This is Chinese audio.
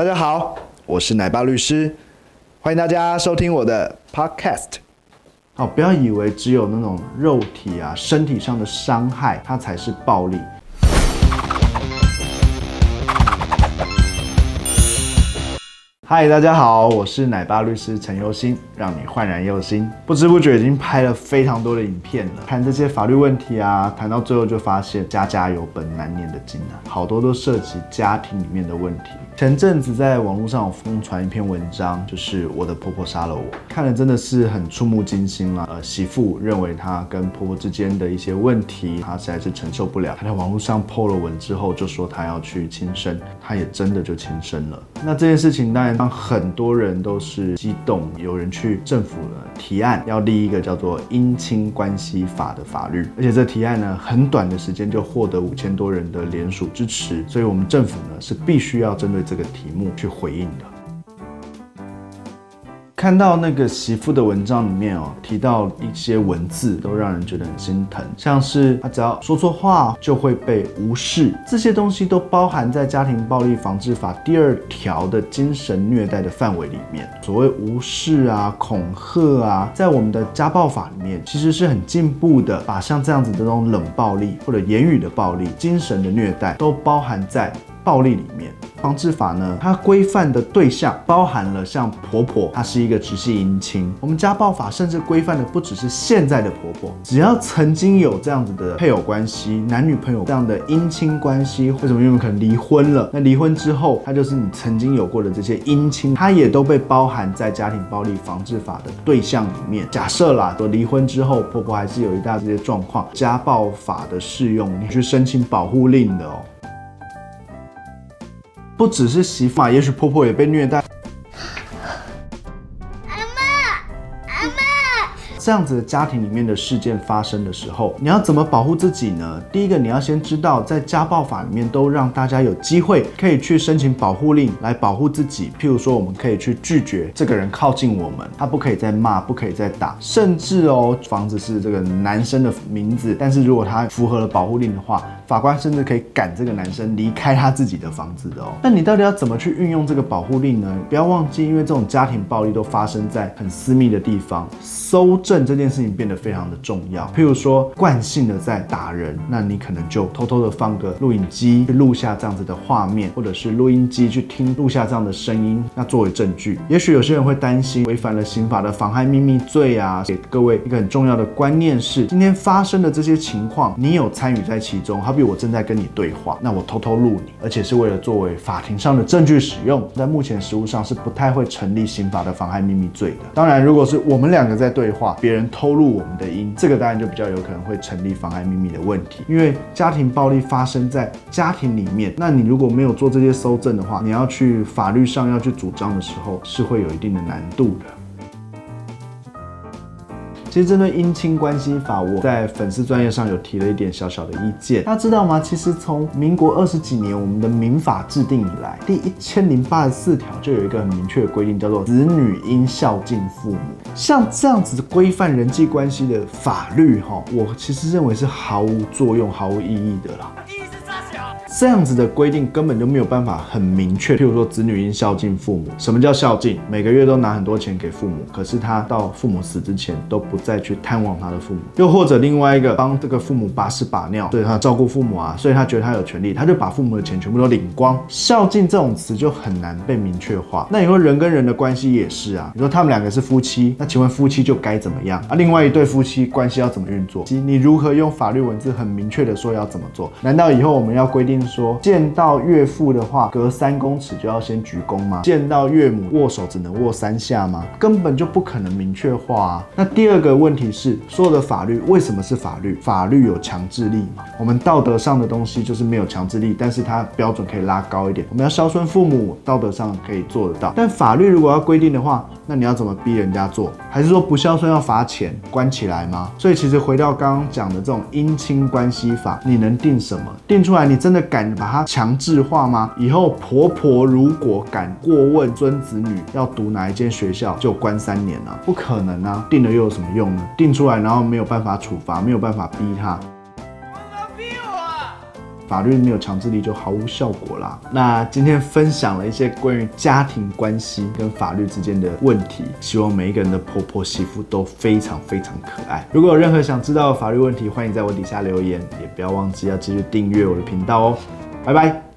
大家好，我是奶爸律师，欢迎大家收听我的 podcast。哦，不要以为只有那种肉体啊、身体上的伤害，它才是暴力。嗨，大家好，我是奶爸律师陈佑新，让你焕然又新。不知不觉已经拍了非常多的影片了，谈这些法律问题啊，谈到最后就发现家家有本难念的经啊，好多都涉及家庭里面的问题。前阵子在网络上有疯传一篇文章，就是我的婆婆杀了我，看了真的是很触目惊心了。呃，媳妇认为她跟婆婆之间的一些问题，她实在是承受不了。她在网络上 po 了文之后，就说她要去轻生，她也真的就轻生了。那这件事情当然让很多人都是激动，有人去政府呢提案要立一个叫做姻亲关系法的法律，而且这提案呢很短的时间就获得五千多人的联署支持，所以我们政府呢是必须要针对。这个题目去回应的。看到那个媳妇的文章里面哦，提到一些文字都让人觉得很心疼，像是他只要说错话就会被无视，这些东西都包含在家庭暴力防治法第二条的精神虐待的范围里面。所谓无视啊、恐吓啊，在我们的家暴法里面其实是很进步的，把像这样子的这种冷暴力或者言语的暴力、精神的虐待都包含在暴力里面。防治法呢，它规范的对象包含了像婆婆，她是一个直系姻亲。我们家暴法甚至规范的不只是现在的婆婆，只要曾经有这样子的配偶关系、男女朋友这样的姻亲关系，为什么因为可能离婚了？那离婚之后，它就是你曾经有过的这些姻亲，它也都被包含在家庭暴力防治法的对象里面。假设啦，说离婚之后，婆婆还是有一大这些状况，家暴法的适用，你去申请保护令的哦。不只是媳妇啊，也许婆婆也被虐待。阿妈，阿妈这样子的家庭里面的事件发生的时候，你要怎么保护自己呢？第一个，你要先知道，在家暴法里面都让大家有机会可以去申请保护令来保护自己。譬如说，我们可以去拒绝这个人靠近我们，他不可以再骂，不可以再打，甚至哦，房子是这个男生的名字，但是如果他符合了保护令的话，法官甚至可以赶这个男生离开他自己的房子的哦。那你到底要怎么去运用这个保护令呢？不要忘记，因为这种家庭暴力都发生在很私密的地方，搜。证这件事情变得非常的重要。譬如说，惯性的在打人，那你可能就偷偷的放个录影机去录下这样子的画面，或者是录音机去听录下这样的声音，那作为证据。也许有些人会担心违反了刑法的妨害秘密罪啊。给各位一个很重要的观念是，今天发生的这些情况，你有参与在其中。好比我正在跟你对话，那我偷偷录你，而且是为了作为法庭上的证据使用，在目前实务上是不太会成立刑法的妨害秘密罪的。当然，如果是我们两个在对话。别人偷录我们的音，这个当然就比较有可能会成立妨碍秘密的问题。因为家庭暴力发生在家庭里面，那你如果没有做这些搜证的话，你要去法律上要去主张的时候，是会有一定的难度的。其实针对姻亲关系法，我在粉丝专业上有提了一点小小的意见。大家知道吗？其实从民国二十几年我们的民法制定以来，第一千零八十四条就有一个很明确的规定，叫做子女应孝敬父母。像这样子规范人际关系的法律，哈，我其实认为是毫无作用、毫无意义的啦。这样子的规定根本就没有办法很明确。譬如说，子女应孝敬父母，什么叫孝敬？每个月都拿很多钱给父母，可是他到父母死之前都不再去探望他的父母。又或者另外一个，帮这个父母把屎把尿，对他照顾父母啊，所以他觉得他有权利，他就把父母的钱全部都领光。孝敬这种词就很难被明确化。那你说人跟人的关系也是啊，你说他们两个是夫妻，那请问夫妻就该怎么样啊？另外一对夫妻关系要怎么运作？你如何用法律文字很明确的说要怎么做？难道以后我们要规定？说见到岳父的话，隔三公尺就要先鞠躬吗？见到岳母握手只能握三下吗？根本就不可能明确化啊。那第二个问题是，所有的法律为什么是法律？法律有强制力吗？我们道德上的东西就是没有强制力，但是它标准可以拉高一点。我们要孝顺父母，道德上可以做得到。但法律如果要规定的话，那你要怎么逼人家做？还是说不孝顺要罚钱关起来吗？所以其实回到刚刚讲的这种姻亲关系法，你能定什么？定出来你真的？敢把它强制化吗？以后婆婆如果敢过问孙子女要读哪一间学校，就关三年了，不可能啊！定了又有什么用呢？定出来然后没有办法处罚，没有办法逼他。法律没有强制力就毫无效果啦。那今天分享了一些关于家庭关系跟法律之间的问题，希望每一个人的婆婆媳妇都非常非常可爱。如果有任何想知道的法律问题，欢迎在我底下留言，也不要忘记要继续订阅我的频道哦。拜拜。